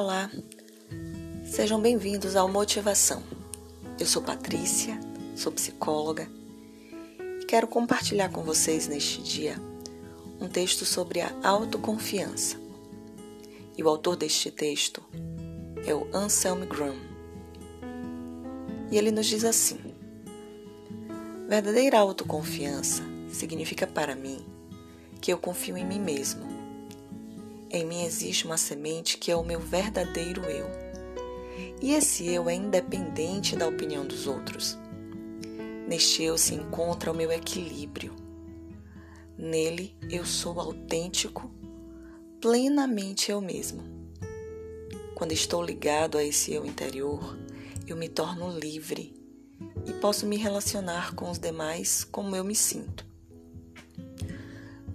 Olá, sejam bem-vindos ao Motivação. Eu sou Patrícia, sou psicóloga e quero compartilhar com vocês neste dia um texto sobre a autoconfiança. E o autor deste texto é o Anselm Graham. E ele nos diz assim: Verdadeira autoconfiança significa para mim que eu confio em mim mesmo em mim existe uma semente que é o meu verdadeiro eu. E esse eu é independente da opinião dos outros. Neste eu se encontra o meu equilíbrio. Nele eu sou autêntico, plenamente eu mesmo. Quando estou ligado a esse eu interior, eu me torno livre e posso me relacionar com os demais como eu me sinto.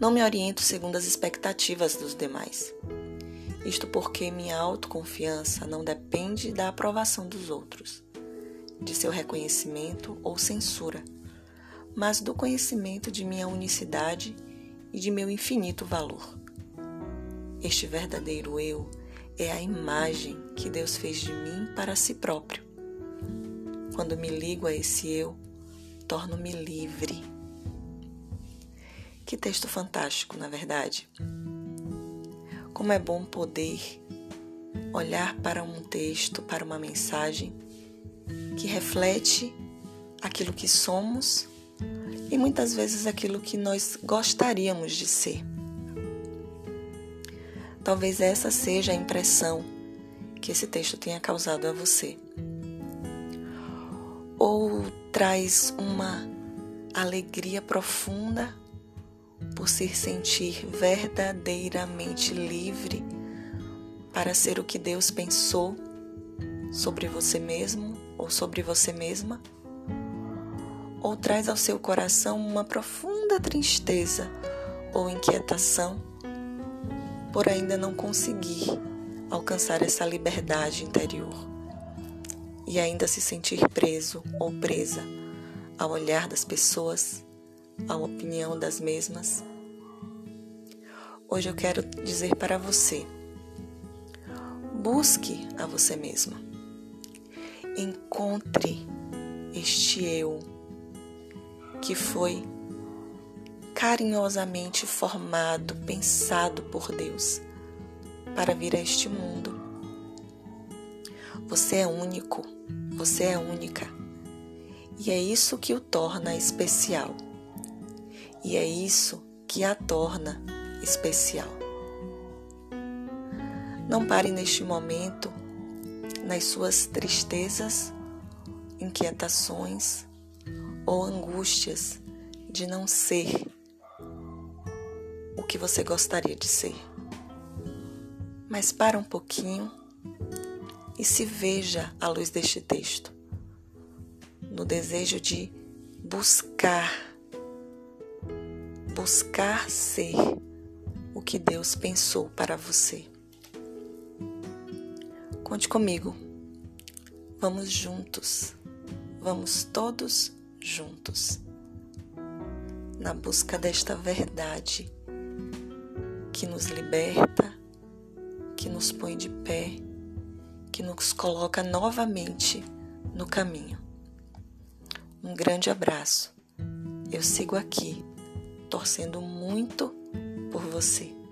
Não me oriento segundo as expectativas dos demais. Isto porque minha autoconfiança não depende da aprovação dos outros, de seu reconhecimento ou censura, mas do conhecimento de minha unicidade e de meu infinito valor. Este verdadeiro eu é a imagem que Deus fez de mim para si próprio. Quando me ligo a esse eu, torno-me livre que texto fantástico, na verdade. Como é bom poder olhar para um texto, para uma mensagem que reflete aquilo que somos e muitas vezes aquilo que nós gostaríamos de ser. Talvez essa seja a impressão que esse texto tenha causado a você. Ou traz uma alegria profunda por se sentir verdadeiramente livre para ser o que Deus pensou sobre você mesmo ou sobre você mesma? Ou traz ao seu coração uma profunda tristeza ou inquietação por ainda não conseguir alcançar essa liberdade interior e ainda se sentir preso ou presa ao olhar das pessoas a opinião das mesmas. Hoje eu quero dizer para você: busque a você mesma. Encontre este eu que foi carinhosamente formado, pensado por Deus para vir a este mundo. Você é único, você é única. E é isso que o torna especial. E é isso que a torna especial. Não pare neste momento nas suas tristezas, inquietações ou angústias de não ser o que você gostaria de ser. Mas para um pouquinho e se veja à luz deste texto, no desejo de buscar buscar ser o que Deus pensou para você. Conte comigo. Vamos juntos. Vamos todos juntos. Na busca desta verdade que nos liberta, que nos põe de pé, que nos coloca novamente no caminho. Um grande abraço. Eu sigo aqui torcendo muito por você.